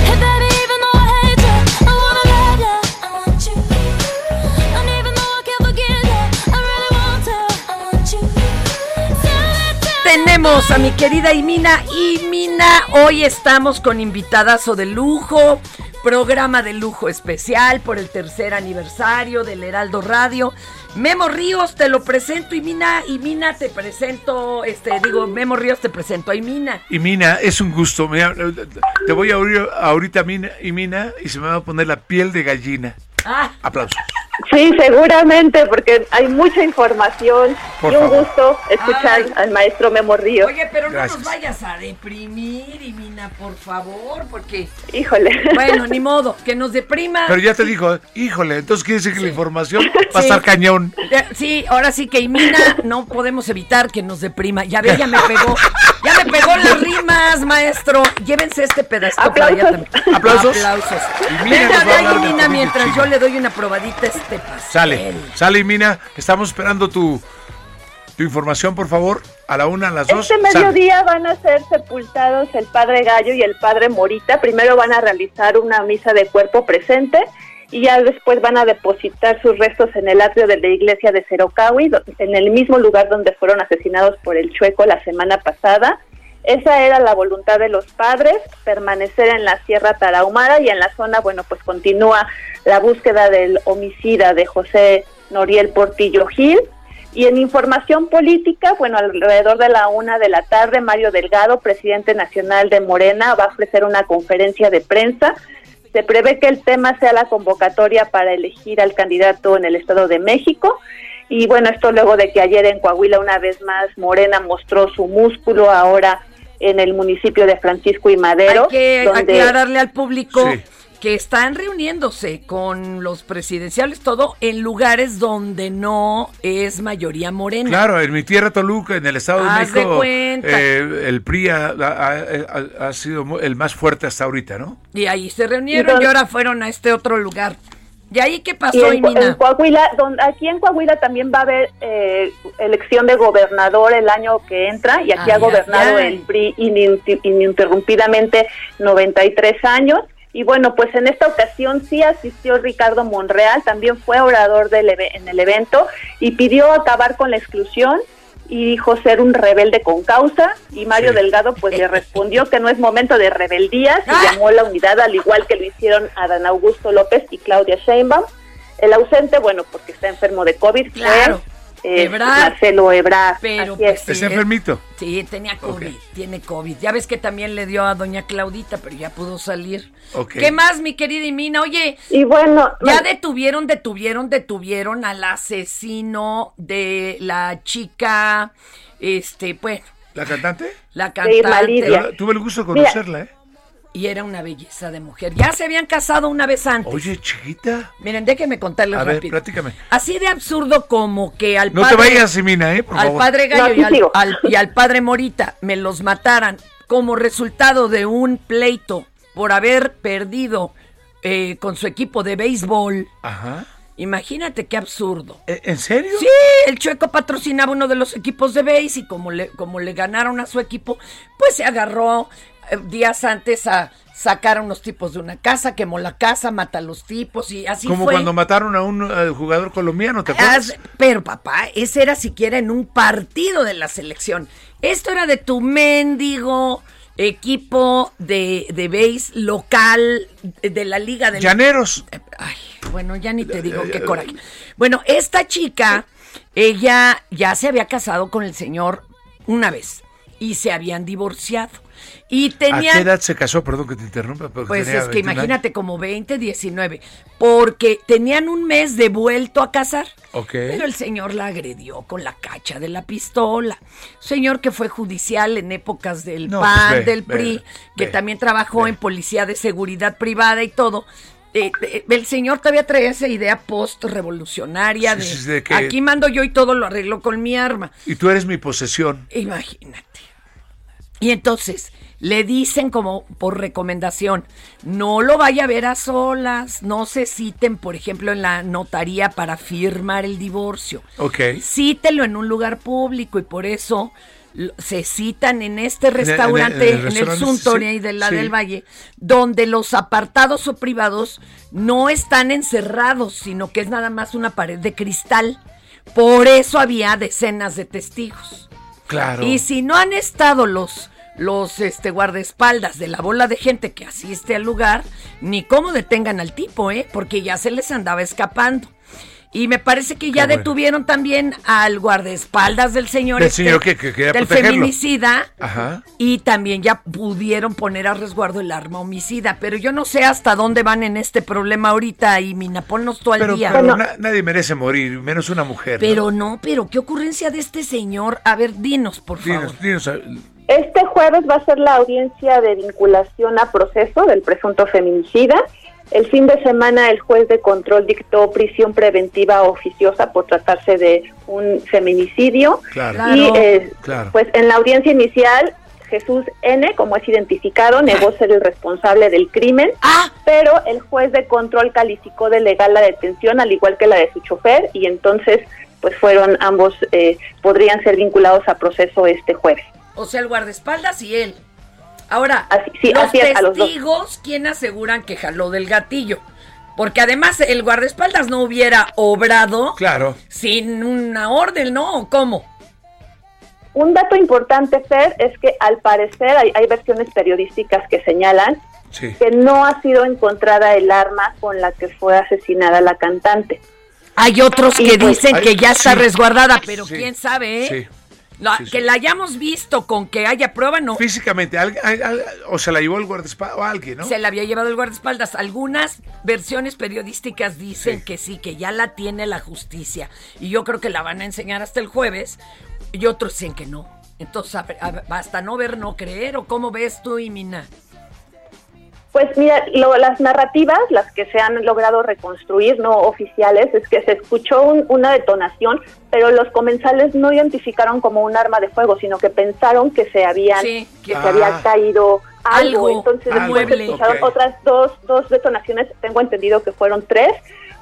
S1: A mi querida Imina. Imina, hoy estamos con invitadazo de lujo, programa de lujo especial por el tercer aniversario del Heraldo Radio. Memo Ríos, te lo presento, Imina. Imina, te presento, este, digo, Memo Ríos, te presento a Imina.
S2: Y Mina, es un gusto. Mira, te voy a oír ahorita, Mina, y Mina, y se me va a poner la piel de gallina.
S1: Ah.
S2: Aplausos.
S15: Sí, seguramente, porque hay mucha información
S2: Por
S15: y un
S2: favor.
S15: gusto escuchar
S1: Ay.
S15: al maestro Memo Ríos.
S1: Oye, pero no
S15: Gracias.
S1: nos vayas a deprimir, Imina, por favor, porque...
S15: Híjole.
S1: Bueno, ni (laughs) modo, que nos deprima.
S2: Pero ya te dijo, híjole, entonces quiere decir que la información va a
S1: Sí.
S2: estar cañón.
S1: Eh, Sí, ahora sí que Imina no podemos evitar que nos deprima. Ya ve, ya me pegó. Ya me pegó las rimas, maestro. Llévense este pedacito para allá también.
S2: Aplausos.
S1: Aplausos.
S2: Y Mina
S1: Venga
S2: nos va
S1: de
S2: a
S1: ahí,
S2: hablar de
S1: Imina, mientras yo le doy una probadita a este pastel.
S2: Sale, sale, Mina. Estamos esperando tu, tu información, por favor. A la una, a las dos.
S15: Este
S2: Sale.
S15: mediodía van a ser sepultados el padre Gallo y el padre Morita. Primero van a realizar una misa de cuerpo presente y ya después van a depositar sus restos en el atrio de la iglesia de Cerocahui, do- en el mismo lugar donde fueron asesinados por el Chueco la semana pasada. Esa era la voluntad de los padres, permanecer en la Sierra Tarahumara y en la zona, bueno, pues continúa la búsqueda del homicida de José Noriel Portillo Gil. Y en información política, bueno, alrededor de la una de la tarde, Mario Delgado, presidente nacional de Morena, va a ofrecer una conferencia de prensa. Se prevé que el tema sea la convocatoria para elegir al candidato en el Estado de México. Y bueno, esto luego de que ayer en Coahuila una vez más Morena mostró su músculo ahora en el municipio de Francisco y Madero.
S1: Hay que
S15: donde-
S1: aclararle al público
S15: Sí.
S1: que están reuniéndose con los presidenciales, todo en lugares donde no es mayoría morena.
S2: Claro, en mi tierra Toluca, en el Estado de
S1: Haz de
S2: México,
S1: cuenta.
S2: eh, el PRI ha, ha- ha- ha sido el más fuerte hasta ahorita, ¿no?
S1: Y ahí se reunieron
S15: Entonces-
S1: y ahora fueron a este otro lugar. ¿Y ahí qué pasó,
S15: en,
S1: Imina?
S15: en Coahuila, donde, aquí en Coahuila también va a haber eh, elección de gobernador el año que entra y aquí
S1: Ay,
S15: ha gobernado
S1: ay, ay.
S15: el PRI ininterrumpidamente 93 años. Y bueno, pues en esta ocasión sí asistió Ricardo Monreal, también fue orador del en el evento y pidió acabar con la exclusión y dijo ser un rebelde con causa y Mario Delgado pues le respondió que no es momento de rebeldías y llamó a la unidad al igual que lo hicieron Adán Augusto López y Claudia Sheinbaum. El ausente, bueno, porque está enfermo de COVID,
S1: Claro.
S15: Fue eh,
S1: Ebrard.
S15: Marcelo Ebrard.
S1: Pero
S15: Así
S1: pues
S15: es.
S1: sí,
S2: ¿Está enfermito?
S1: Sí, tenía COVID, tiene COVID. Ya ves que también le dio a doña Claudita, pero ya pudo salir.
S15: Ok.
S1: ¿Qué más, mi querida Imina? Oye,
S15: y bueno,
S1: ya detuvieron, detuvieron, detuvieron al asesino de la chica, este, bueno,
S2: ¿La cantante?
S1: la cantante.
S2: Tuve el gusto de
S15: Mira.
S2: conocerla, ¿eh?
S1: Y era una belleza de mujer. Ya se habían casado una vez antes.
S2: Oye, chiquita.
S1: Miren, déjenme contarles
S2: A ver,
S1: rápido.
S2: platícame.
S1: Así de absurdo como que al
S2: No
S1: padre...
S2: te vayas, Simina, ¿eh? Por
S1: al
S2: favor.
S1: padre Gallo
S15: No,
S1: y, al,
S15: sigo.
S1: al- y al padre Morita me los mataran como resultado de un pleito por haber perdido eh, con su equipo de béisbol.
S2: Ajá.
S1: Imagínate qué absurdo.
S2: ¿E- ¿En serio?
S1: Sí, el Chueco patrocinaba uno de los equipos de béis y como le, como le ganaron a su equipo, pues se agarró días antes a sacar a unos tipos de una casa, quemó la casa, mata a los tipos y así
S2: Como
S1: fue.
S2: cuando mataron a un eh, jugador colombiano, ¿te acuerdas?
S1: Pero papá, ese era siquiera en un partido de la selección. Esto era de tu mendigo equipo de, de base local de la liga del...
S2: Llaneros.
S1: Ay, bueno, ya ni te digo qué coraje. Bueno, esta chica, ella ya se había casado con el señor una vez y se habían divorciado. Y
S2: ¿A
S1: tenían...
S2: qué edad se casó? Perdón que te interrumpa. porque
S1: Pues
S2: tenía
S1: es que
S2: 21
S1: imagínate como 20, 19, porque tenían un mes de vuelto a casar.
S2: Ok.
S1: Pero el señor la agredió con la cacha de la pistola. Señor que fue judicial en épocas del
S2: No,
S1: PAN,
S2: pues ve,
S1: del
S2: ve,
S1: PRI, que también trabajó en policía de seguridad privada y todo. Eh, eh, el señor todavía traía esa idea post-revolucionaria de,
S2: sí, de que-
S1: aquí mando yo y todo lo arreglo con mi arma.
S2: Y tú eres mi posesión.
S1: Imagínate. Y entonces le dicen como por recomendación, no lo vaya a ver a solas, no se citen, por ejemplo, en la notaría para firmar el divorcio.
S2: Ok.
S1: Cítelo en un lugar público y por eso se citan en este
S2: En el- en el-
S1: restaurante,
S2: en el
S1: en el,
S2: restaurante,
S1: Suntory
S2: sí,
S1: de la
S2: sí.
S1: del Valle, donde los apartados o privados no están encerrados, sino que es nada más una pared de cristal. Por eso había decenas de testigos.
S2: Claro.
S1: Y si no han estado los, los este, guardaespaldas de la bola de gente que asiste al lugar, ni cómo detengan al tipo, ¿eh? Porque ya se les andaba escapando. Y me parece que ya
S2: Qué bueno.
S1: detuvieron también al guardaespaldas del señor,
S2: Del
S1: este,
S2: señor que-
S1: del
S2: protegerlo.
S1: feminicida.
S2: Ajá.
S1: Y también ya pudieron poner a resguardo el arma homicida. Pero yo no sé hasta dónde van en este problema ahorita y Mina, ponnos tú al
S2: Pero,
S1: día.
S2: pero na- nadie merece morir, menos una mujer.
S1: Pero no, pero qué ocurrencia de este señor. A ver, dinos, por favor.
S2: Dinos, dinos, a-
S15: Este jueves va a ser la audiencia de vinculación a proceso del presunto feminicida. El fin de semana el juez de control dictó prisión preventiva oficiosa por tratarse de un feminicidio.
S2: Claro.
S15: Y
S2: Claro,
S15: eh,
S2: claro.
S15: pues en la audiencia inicial Jesús N, como es identificado, negó ser el responsable del crimen, pero el juez de control calificó de legal la detención, al igual que la de su chofer, y entonces pues fueron ambos, eh, podrían ser vinculados a proceso este jueves.
S1: O sea, el guardaespaldas y él. Ahora,
S15: sí,
S1: los
S15: así es, a los dos.
S1: testigos, ¿quién aseguran que jaló del gatillo? Porque además el guardaespaldas no hubiera obrado
S2: Claro.
S1: sin una orden, ¿no? ¿O ¿Cómo?
S15: Un dato importante, Fer, es que al parecer hay, hay versiones periodísticas que señalan
S2: Sí.
S15: que no ha sido encontrada el arma con la que fue asesinada la cantante.
S1: Hay otros
S15: Y
S1: que
S15: pues-
S1: dicen que ya está
S15: sí.
S1: resguardada, pero
S2: Sí.
S1: quién sabe, ¿eh?
S2: Sí.
S1: La-
S2: Sí, sí.
S1: Que la hayamos visto con que haya prueba, no.
S2: Físicamente, al- al- al- o se la llevó el guardaespaldas o alguien, ¿no?
S1: Se la había llevado el guardaespaldas. Algunas versiones periodísticas dicen que sí, que ya la tiene la justicia. Y yo creo que la van a enseñar hasta el jueves. Y otros dicen que no. Entonces, a a ver, basta no ver, no creer. ¿O cómo ves tú, Imina?
S15: Pues mira, lo- las narrativas, las que se han logrado reconstruir, no oficiales, es que se escuchó un- una detonación, pero los comensales no identificaron como un arma de fuego, sino que pensaron que se habían,
S1: Sí,
S15: que
S1: que-
S15: se había
S1: Ah.
S15: caído algo.
S1: Algo,
S15: Entonces
S1: algo.
S15: después se escucharon otras dos, dos detonaciones, tengo entendido que fueron tres,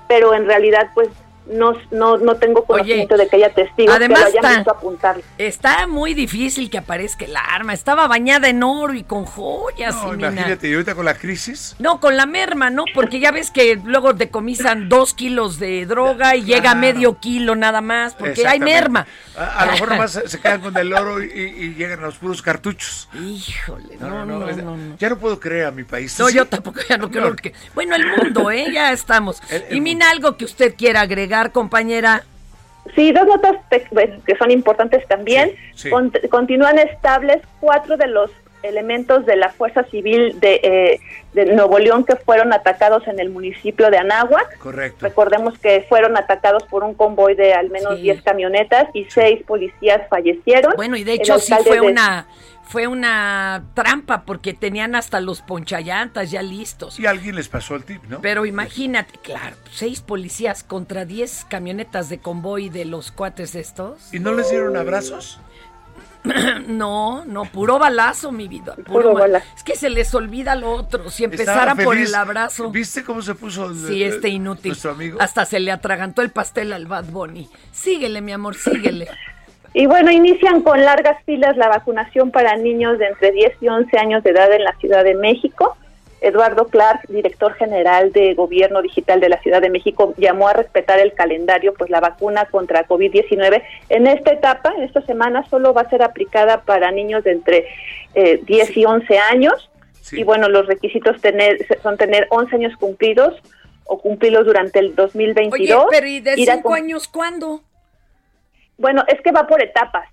S15: pero en realidad pues no, no, no tengo conocimiento de que haya testigos
S1: además
S15: que lo hayan
S1: está-
S15: visto apuntar.
S1: Está muy difícil que aparezca el arma. Estaba bañada en oro y con joyas,
S2: No,
S1: Imina.
S2: imagínate, y ahorita con la crisis.
S1: No, con la merma, ¿no? Porque ya ves que luego decomisan dos kilos de droga y llega medio kilo nada más, porque hay merma.
S2: A, a lo mejor nomás se se quedan con el oro y, y- y llegan a los puros cartuchos.
S1: Híjole,
S2: no,
S1: no, no, no.
S2: Ya no puedo creer a mi país. ¿Tú
S1: No,
S2: sí?
S1: yo tampoco ya no creo que. Bueno, el mundo, ¿eh? Ya estamos. y Mina, algo que usted quiera agregar, compañera.
S15: Sí, dos notas que son importantes también.
S1: sí.
S15: Con- continúan estables cuatro de los elementos de la Fuerza Civil de, eh, de Nuevo León que fueron atacados en el municipio de Anáhuac.
S2: Correcto.
S15: Recordemos que fueron atacados por un convoy de al menos 10 camionetas y seis policías fallecieron.
S1: Bueno, y de hecho sí fue
S15: de-
S1: una fue una trampa porque tenían hasta los ponchallantas ya listos.
S2: Y alguien les pasó el tip, ¿no?
S1: Pero imagínate, claro, seis policías contra diez camionetas de convoy de los cuates estos.
S2: ¿Y no les dieron abrazos? (clears throat)
S1: no, no, puro balazo, mi vida. Puro,
S15: Puro
S1: ba-
S15: balazo.
S1: Es que se les olvida lo otro. Si
S2: Estaba
S1: empezaran por el abrazo.
S2: ¿Viste cómo se puso el-
S1: Sí, este
S2: el-
S1: inútil.
S2: nuestro amigo?
S1: Hasta se le atragantó el pastel al Bad Bunny. Síguele, mi amor, síguele. (laughs)
S15: Y bueno, inician con largas filas la vacunación para niños de entre 10 y 11 años de edad en la Ciudad de México. Eduardo Clark, director general de Gobierno Digital de la Ciudad de México, llamó a respetar el calendario, pues la vacuna contra COVID-19 en esta etapa, en esta semana, solo va a ser aplicada para niños de entre eh, 10 y 11 años. Y bueno, los requisitos tener, son tener 11 años cumplidos o cumplirlos durante el 2022.
S1: Oye, pero ¿y de
S15: ir a
S1: cinco
S15: cum-
S1: años cuándo?
S15: Bueno, es que va por etapas.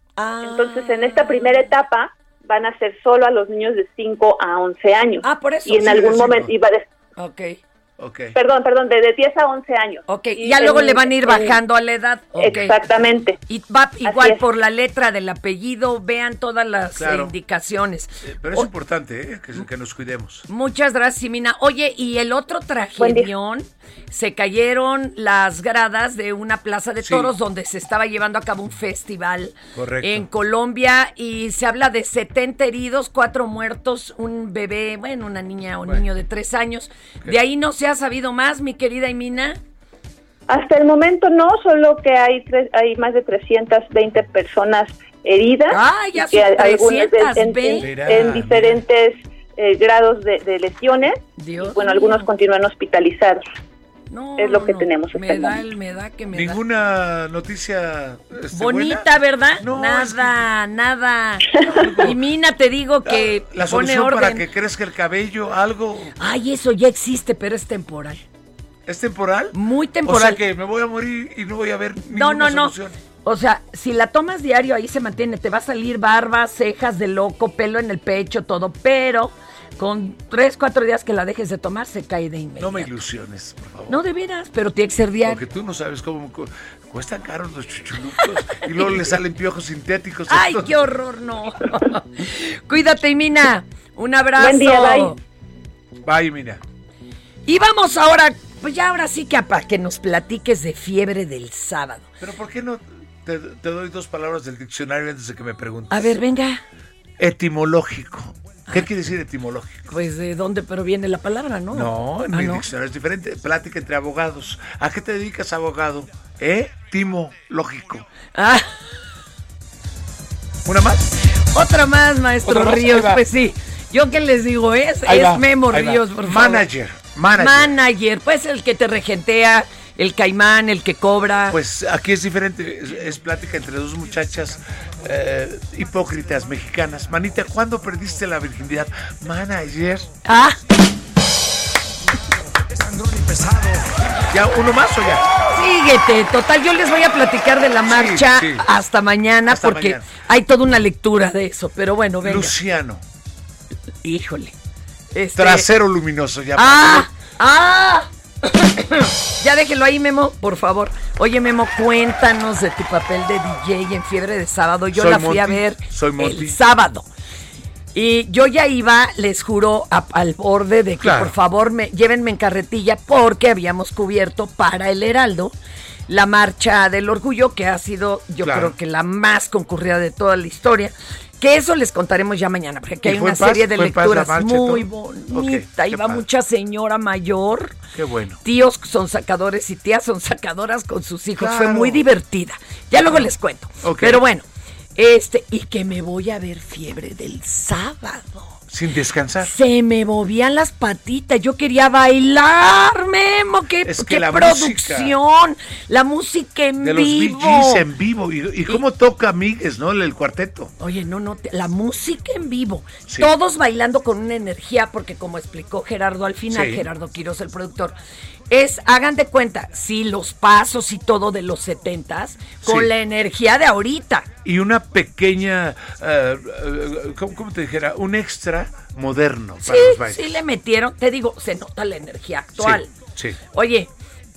S15: Entonces, en esta primera etapa van a ser solo a los niños de 5 a 11 años.
S1: Ah, por eso.
S15: Y en
S1: Sí,
S15: algún momento... y va de-
S1: Ok.
S15: Perdón, perdón, de, de 10 a 11 años.
S1: Ok,
S15: Y
S1: ya luego
S15: en-
S1: le van a ir
S15: en-
S1: bajando a la edad. Ok.
S15: Exactamente.
S1: Y va igual por la letra del apellido, vean todas las
S2: Claro.
S1: eh, indicaciones.
S2: Pero es importante ¿eh? que, que nos cuidemos.
S1: Muchas gracias, Simina. Oye, y el otro tragedión, se cayeron las gradas de una plaza de
S2: Sí.
S1: toros donde se estaba llevando a cabo un festival
S2: Correcto.
S1: en Colombia y se habla de 70 heridos, cuatro muertos, un bebé, bueno, una niña o un niño de tres años. De ahí no se ha sabido más, mi querida Imina.
S15: Hasta el momento no, solo que hay tres, hay más de 320 personas heridas.
S1: Ah, ya
S15: y que
S1: son
S15: en,
S1: 320.
S15: en- en diferentes eh, grados de, de lesiones.
S1: Dios
S15: bueno, algunos continúan hospitalizados.
S1: No,
S15: es lo que
S1: no,
S15: tenemos
S1: Me da, el- me da que me da.
S2: Ninguna noticia este,
S1: Bonita,
S2: buena?
S1: ¿verdad? nada, nada. (laughs) Y Mina, te digo que
S2: La
S1: pone
S2: solución para
S1: orden.
S2: que crezca el cabello, algo.
S1: Ay, eso ya existe, pero es temporal.
S2: ¿Es temporal?
S1: Muy
S2: O
S1: temporal.
S2: sea que me voy a morir y no voy a ver
S1: No,
S2: ninguna
S1: no, no.
S2: solución.
S1: O sea, si la tomas diario, ahí se mantiene. Te va a salir barba, cejas de loco, pelo en el pecho, todo. Pero con tres, cuatro días que la dejes de tomar, se cae de inmediato.
S2: No me ilusiones, por favor.
S1: No, de veras, pero tiene que ser diario.
S2: Porque tú no sabes cómo cu- cuestan caros los chuchulucos y luego le salen piojos sintéticos.
S1: Ay,
S2: estos.
S1: qué horror, no. (laughs) Cuídate, Mina. Un abrazo.
S15: Buen día, bye.
S2: Bye, mira.
S1: Y vamos ahora, pues ya ahora sí que para que nos platiques de fiebre del sábado.
S2: Pero ¿por qué no te, te doy dos palabras del diccionario antes de que me preguntes?
S1: A ver, venga.
S2: Etimológico. ¿Qué quiere decir etimológico?
S1: Pues de dónde proviene la palabra, ¿no?
S2: No, en
S1: Ah,
S2: mi
S1: ¿no?
S2: diccionario es diferente. Plática entre abogados. ¿A qué te dedicas, abogado? Etimológico.
S1: Ah.
S2: ¿Una más?
S1: Otra más, maestro
S2: Otra más,
S1: Ríos. Pues sí. Yo qué les digo, es,
S2: Ahí
S1: es
S2: va,
S1: Memo
S2: ahí va.
S1: Ríos, por favor.
S2: Manager, manager.
S1: Manager, pues el que te regentea, el caimán, el que cobra.
S2: Pues aquí es diferente, es, es plática entre dos muchachas eh, hipócritas mexicanas. Manita, ¿cuándo perdiste la virginidad? Manager.
S1: Ah.
S2: ¿Ya uno más o ya?
S1: Síguete, total, yo les voy a platicar de la marcha
S2: sí.
S1: hasta mañana
S2: Hasta
S1: porque
S2: mañana.
S1: hay toda una lectura de eso, pero bueno, venga.
S2: Luciano.
S1: Híjole. Este-
S2: Trasero luminoso ya.
S1: ¡Ah! ¡Ah! Ya déjelo ahí, Memo, por favor. Oye, Memo, cuéntanos de tu papel de DJ en Fiebre de Sábado. Yo
S2: Soy
S1: la fui a ver
S2: soy
S1: el sábado. Y yo ya iba, les juro, a- al borde de que
S2: Claro.
S1: por favor me llévenme en carretilla porque habíamos cubierto para el Heraldo la marcha del orgullo, que ha sido, yo
S2: Claro.
S1: creo que la más concurrida de toda la historia. Que eso les contaremos ya mañana, porque aquí
S2: ¿Y
S1: hay una
S2: paz?
S1: serie de
S2: ¿Fue en paz la
S1: lecturas
S2: marcha
S1: muy
S2: todo?
S1: bonita. Iba mucha señora mayor
S2: Qué bueno.
S1: tíos son sacadores y tías son sacadoras con sus hijos. Fue muy divertida. Ya luego les cuento. Pero bueno, este, y que me voy a ver fiebre del sábado.
S2: Sin descansar.
S1: Se me movían las patitas, yo quería bailar, Memo, qué,
S2: Es que
S1: qué
S2: la
S1: producción, la música en
S2: De los
S1: vivo.
S2: VGs en vivo. ¿Y, y cómo toca Migues, no? El, el cuarteto.
S1: Oye, no, no, la música en vivo.
S2: Sí.
S1: Todos bailando con una energía, porque como explicó Gerardo al final,
S2: Sí.
S1: Gerardo Quiroz, el productor, es, hagan de cuenta, sí, los pasos y todo de los setentas, con
S2: Sí.
S1: la energía de ahorita.
S2: Y una pequeña, eh, ¿cómo, cómo te dijera? Un extra moderno
S1: Sí,
S2: para los bailes.
S1: sí le metieron, te digo, se nota la energía actual.
S2: Sí, sí.
S1: Oye,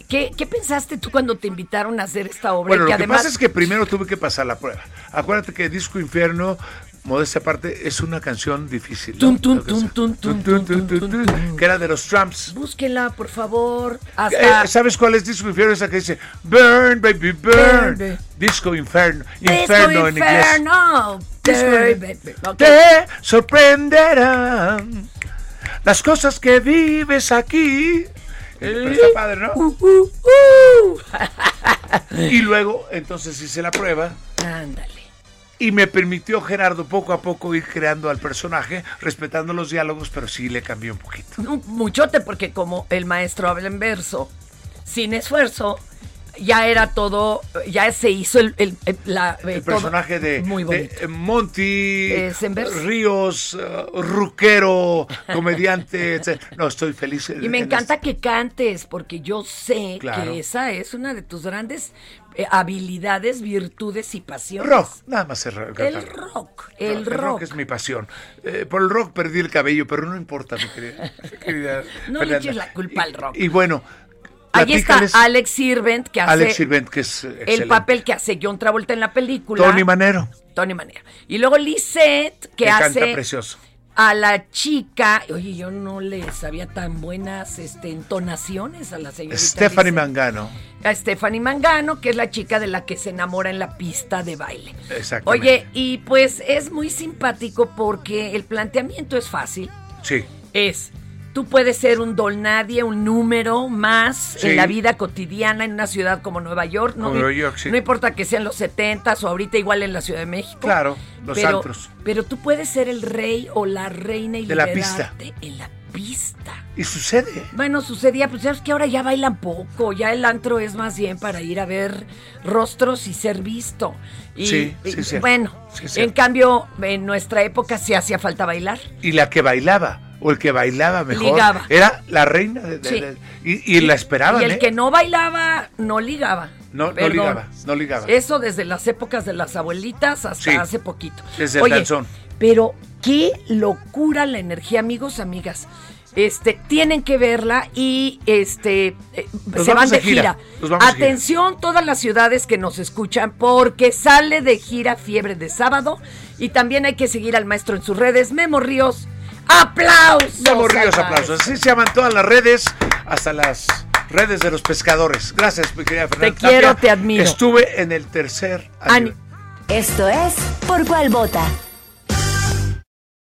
S1: ¿qué, qué pensaste tú cuando te invitaron a hacer esta obra?
S2: Bueno,
S1: que
S2: lo que
S1: además,
S2: pasa es que primero tuve que pasar la prueba. Acuérdate que Disco Inferno, modesta parte, es una canción difícil. ¿no?
S1: Tum, tum,
S2: Lo que era de los Trumps.
S1: búsquela, por favor. Hasta
S2: Eh, ¿Sabes cuál es Disco Inferno? Esa que dice Burn, baby, burn.
S1: Burn, baby.
S2: Disco Inferno.
S1: Disco
S2: Inferno en inglés.
S1: Inferno.
S2: Disco
S1: Baby. Ok.
S2: Te sorprenderán las cosas que vives aquí. Pero está padre, ¿no?
S1: Uh, uh, uh.
S2: Y luego, entonces hice la prueba.
S1: Ándale.
S2: Y me permitió Gerardo poco a poco ir creando al personaje, respetando los diálogos, pero sí le cambié un poquito.
S1: Muchote, porque como el maestro habla en verso, sin esfuerzo, ya era todo, ya se hizo el, el, el- la, eh,
S2: El personaje de,
S1: muy
S2: de, eh, Monty,
S1: Eh.
S2: Ríos, eh, Ruquero, comediante, (laughs) etc. No, estoy feliz.
S1: Y me encanta que cantes, porque yo sé
S2: Claro.
S1: que esa es una de tus grandes eh, habilidades, virtudes y pasiones.
S2: Rock, nada más es rock.
S1: El rock, el
S2: No,
S1: rock.
S2: es mi pasión. Eh, por el rock perdí el cabello, pero no importa, mi querida. (laughs) querida
S1: No le eches la culpa al rock.
S2: Y bueno,
S1: Ahí está Alex Sirvent, que hace
S2: Alex Sirvent, que es
S1: el papel que hace John Travolta en la película.
S2: Tony Manero,
S1: Tony Manero. Y luego Lisette, que, hace
S2: canta precioso.
S1: a la chica. Oye, yo no le sabía tan buenas este, entonaciones a la señorita.
S2: Stephanie
S1: Lisette.
S2: Mangano.
S1: A Stephanie Mangano, que es la chica de la que se enamora en la pista de baile.
S2: Exactamente.
S1: Oye, y pues es muy simpático porque el planteamiento es fácil.
S2: Sí.
S1: Es, tú puedes ser un don nadie, un número más
S2: Sí.
S1: en la vida cotidiana en una ciudad como Nueva York. No,
S2: Nueva York, sí.
S1: no importa que sean los 70 o ahorita igual en la Ciudad de México.
S2: Claro, los
S1: pero,
S2: antros.
S1: Pero tú puedes ser el rey o la reina y
S2: De la
S1: liberarte en la pista.
S2: Y sucede.
S1: Bueno, sucedía, pues ya es que ahora ya bailan poco, ya el antro es más bien para ir a ver rostros y ser visto. Y,
S2: Sí, sí,
S1: y, bueno,
S2: Sí,
S1: en cambio, en nuestra época sí hacía falta bailar.
S2: Y la que bailaba, o el que bailaba mejor,
S1: Ligaba.
S2: era la reina. de- de-
S1: Sí.
S2: de- y, y la esperaban,
S1: Y el
S2: ¿eh?
S1: que no bailaba, no ligaba.
S2: No, no ligaba, no ligaba.
S1: Eso desde las épocas de las abuelitas hasta
S2: Sí.
S1: hace poquito.
S2: Desde el
S1: Oye,
S2: danzón.
S1: pero qué locura la energía, amigos, amigas. Este, tienen que verla y este eh,
S2: Nos
S1: se van gira.
S2: gira, de gira.
S1: Atención todas las ciudades que nos escuchan porque sale de gira Fiebre de Sábado y también hay que seguir al maestro en sus redes, Memo Ríos. ¡Aplausos!
S2: Memo Ríos,
S1: al
S2: aplausos. Así se llaman todas las redes, hasta las redes de los pescadores. Gracias, mi querida Fernanda.
S1: quiero,
S2: Tapia.
S1: te admiro.
S2: Estuve en el tercer año.
S4: Esto es Por Cuál Vota.